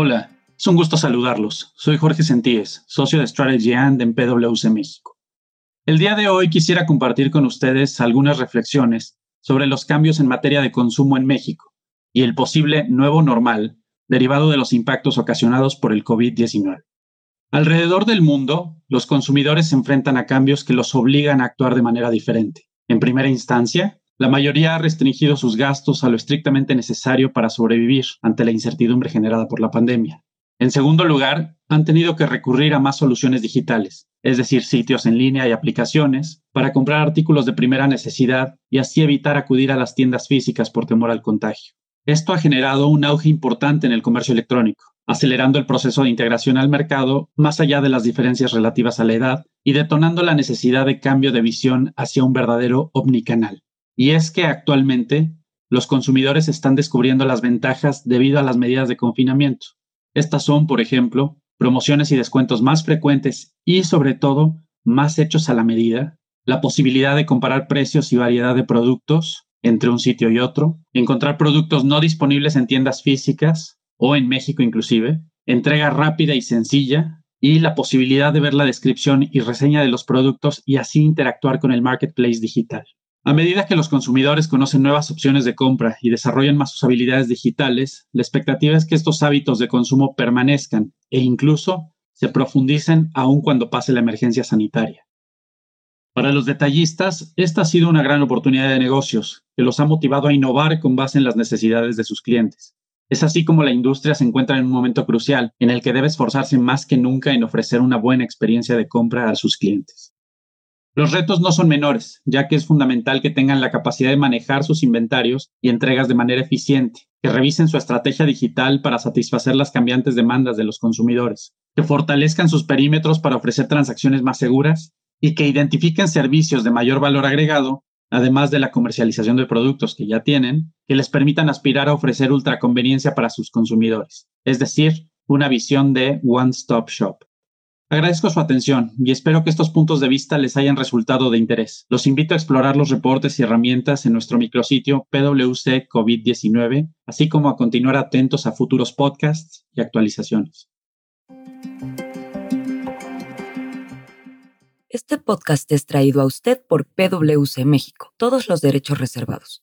Hola, es un gusto saludarlos. Soy Jorge Sentíes, socio de Strategy And en PwC México. El día de hoy quisiera compartir con ustedes algunas reflexiones sobre los cambios en materia de consumo en México y el posible nuevo normal derivado de los impactos ocasionados por el COVID-19. Alrededor del mundo, los consumidores se enfrentan a cambios que los obligan a actuar de manera diferente. En primera instancia, la mayoría ha restringido sus gastos a lo estrictamente necesario para sobrevivir ante la incertidumbre generada por la pandemia. En segundo lugar, han tenido que recurrir a más soluciones digitales, es decir, sitios en línea y aplicaciones, para comprar artículos de primera necesidad y así evitar acudir a las tiendas físicas por temor al contagio. Esto ha generado un auge importante en el comercio electrónico, acelerando el proceso de integración al mercado más allá de las diferencias relativas a la edad y detonando la necesidad de cambio de visión hacia un verdadero omnicanal. Y es que actualmente los consumidores están descubriendo las ventajas debido a las medidas de confinamiento. Estas son, por ejemplo, promociones y descuentos más frecuentes y, sobre todo, más hechos a la medida, la posibilidad de comparar precios y variedad de productos entre un sitio y otro, encontrar productos no disponibles en tiendas físicas o en México inclusive, entrega rápida y sencilla y la posibilidad de ver la descripción y reseña de los productos y así interactuar con el marketplace digital. A medida que los consumidores conocen nuevas opciones de compra y desarrollan más sus habilidades digitales, la expectativa es que estos hábitos de consumo permanezcan e incluso se profundicen aún cuando pase la emergencia sanitaria. Para los detallistas, esta ha sido una gran oportunidad de negocios que los ha motivado a innovar con base en las necesidades de sus clientes. Es así como la industria se encuentra en un momento crucial en el que debe esforzarse más que nunca en ofrecer una buena experiencia de compra a sus clientes. Los retos no son menores, ya que es fundamental que tengan la capacidad de manejar sus inventarios y entregas de manera eficiente, que revisen su estrategia digital para satisfacer las cambiantes demandas de los consumidores, que fortalezcan sus perímetros para ofrecer transacciones más seguras y que identifiquen servicios de mayor valor agregado, además de la comercialización de productos que ya tienen, que les permitan aspirar a ofrecer ultraconveniencia para sus consumidores, es decir, una visión de one-stop shop. Agradezco su atención y espero que estos puntos de vista les hayan resultado de interés. Los invito a explorar los reportes y herramientas en nuestro micrositio PwC COVID-19, así como a continuar atentos a futuros podcasts y actualizaciones. Este podcast es traído a usted por PwC México, todos los derechos reservados.